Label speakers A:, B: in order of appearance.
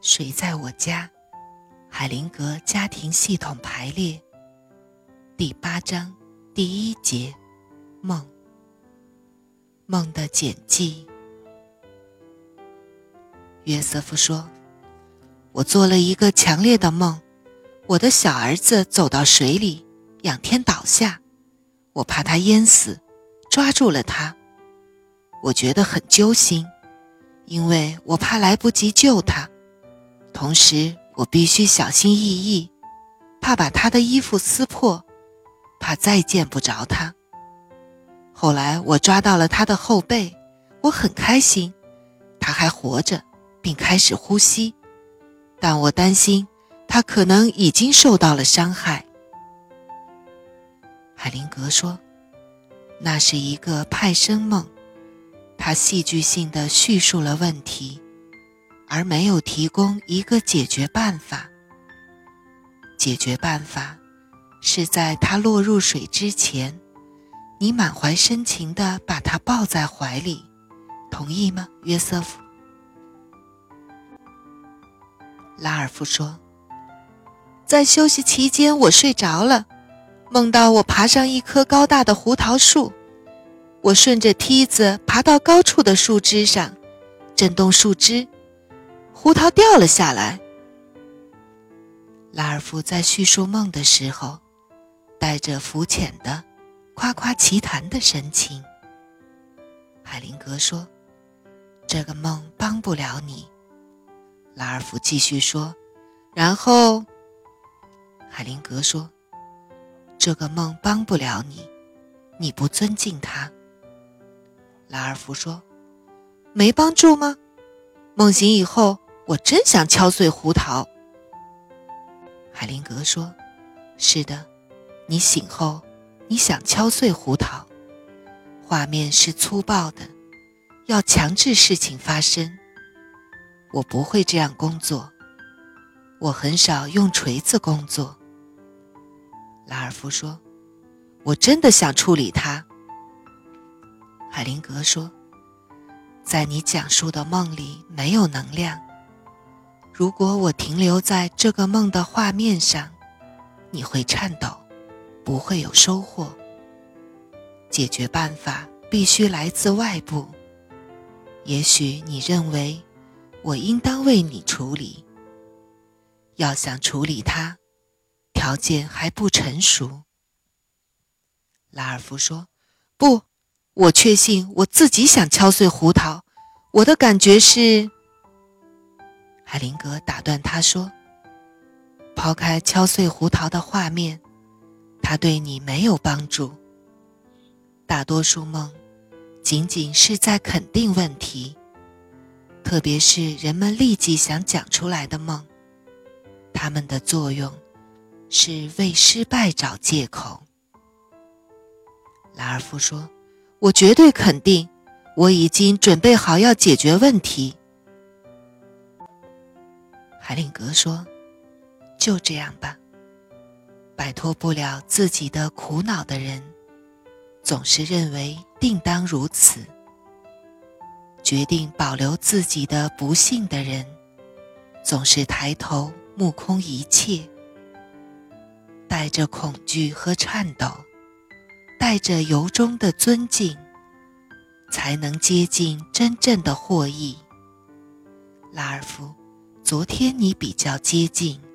A: 谁在我家？海灵格家庭系统排列第八章第一节梦。梦的简记。约瑟夫说：“我做了一个强烈的梦，我的小儿子走到水里，仰天倒下，我怕他淹死，抓住了他。我觉得很揪心，因为我怕来不及救他。”同时，我必须小心翼翼，怕把他的衣服撕破，怕再见不着他。后来，我抓到了他的后背，我很开心，他还活着，并开始呼吸，但我担心他可能已经受到了伤害。海灵格说：“那是一个派生梦。”他戏剧性的叙述了问题。而没有提供一个解决办法。解决办法是在他落入水之前，你满怀深情地把他抱在怀里，同意吗，约瑟夫？拉尔夫说：“在休息期间，我睡着了，梦到我爬上一棵高大的胡桃树，我顺着梯子爬到高处的树枝上，震动树枝。”胡桃掉了下来。拉尔夫在叙述梦的时候，带着肤浅的、夸夸其谈的神情。海灵格说：“这个梦帮不了你。”拉尔夫继续说：“然后。”海灵格说：“这个梦帮不了你，你不尊敬他。”拉尔夫说：“没帮助吗？梦醒以后。”我真想敲碎胡桃。海灵格说：“是的，你醒后，你想敲碎胡桃。画面是粗暴的，要强制事情发生。我不会这样工作，我很少用锤子工作。”拉尔夫说：“我真的想处理它。”海灵格说：“在你讲述的梦里没有能量。”如果我停留在这个梦的画面上，你会颤抖，不会有收获。解决办法必须来自外部。也许你认为我应当为你处理。要想处理它，条件还不成熟。拉尔夫说：“不，我确信我自己想敲碎胡桃。我的感觉是。”海灵格打断他说：“抛开敲碎胡桃的画面，它对你没有帮助。大多数梦仅仅是在肯定问题，特别是人们立即想讲出来的梦，它们的作用是为失败找借口。”拉尔夫说：“我绝对肯定，我已经准备好要解决问题。”海灵格说：“就这样吧。摆脱不了自己的苦恼的人，总是认为定当如此；决定保留自己的不幸的人，总是抬头目空一切，带着恐惧和颤抖，带着由衷的尊敬，才能接近真正的获益。”拉尔夫。昨天你比较接近。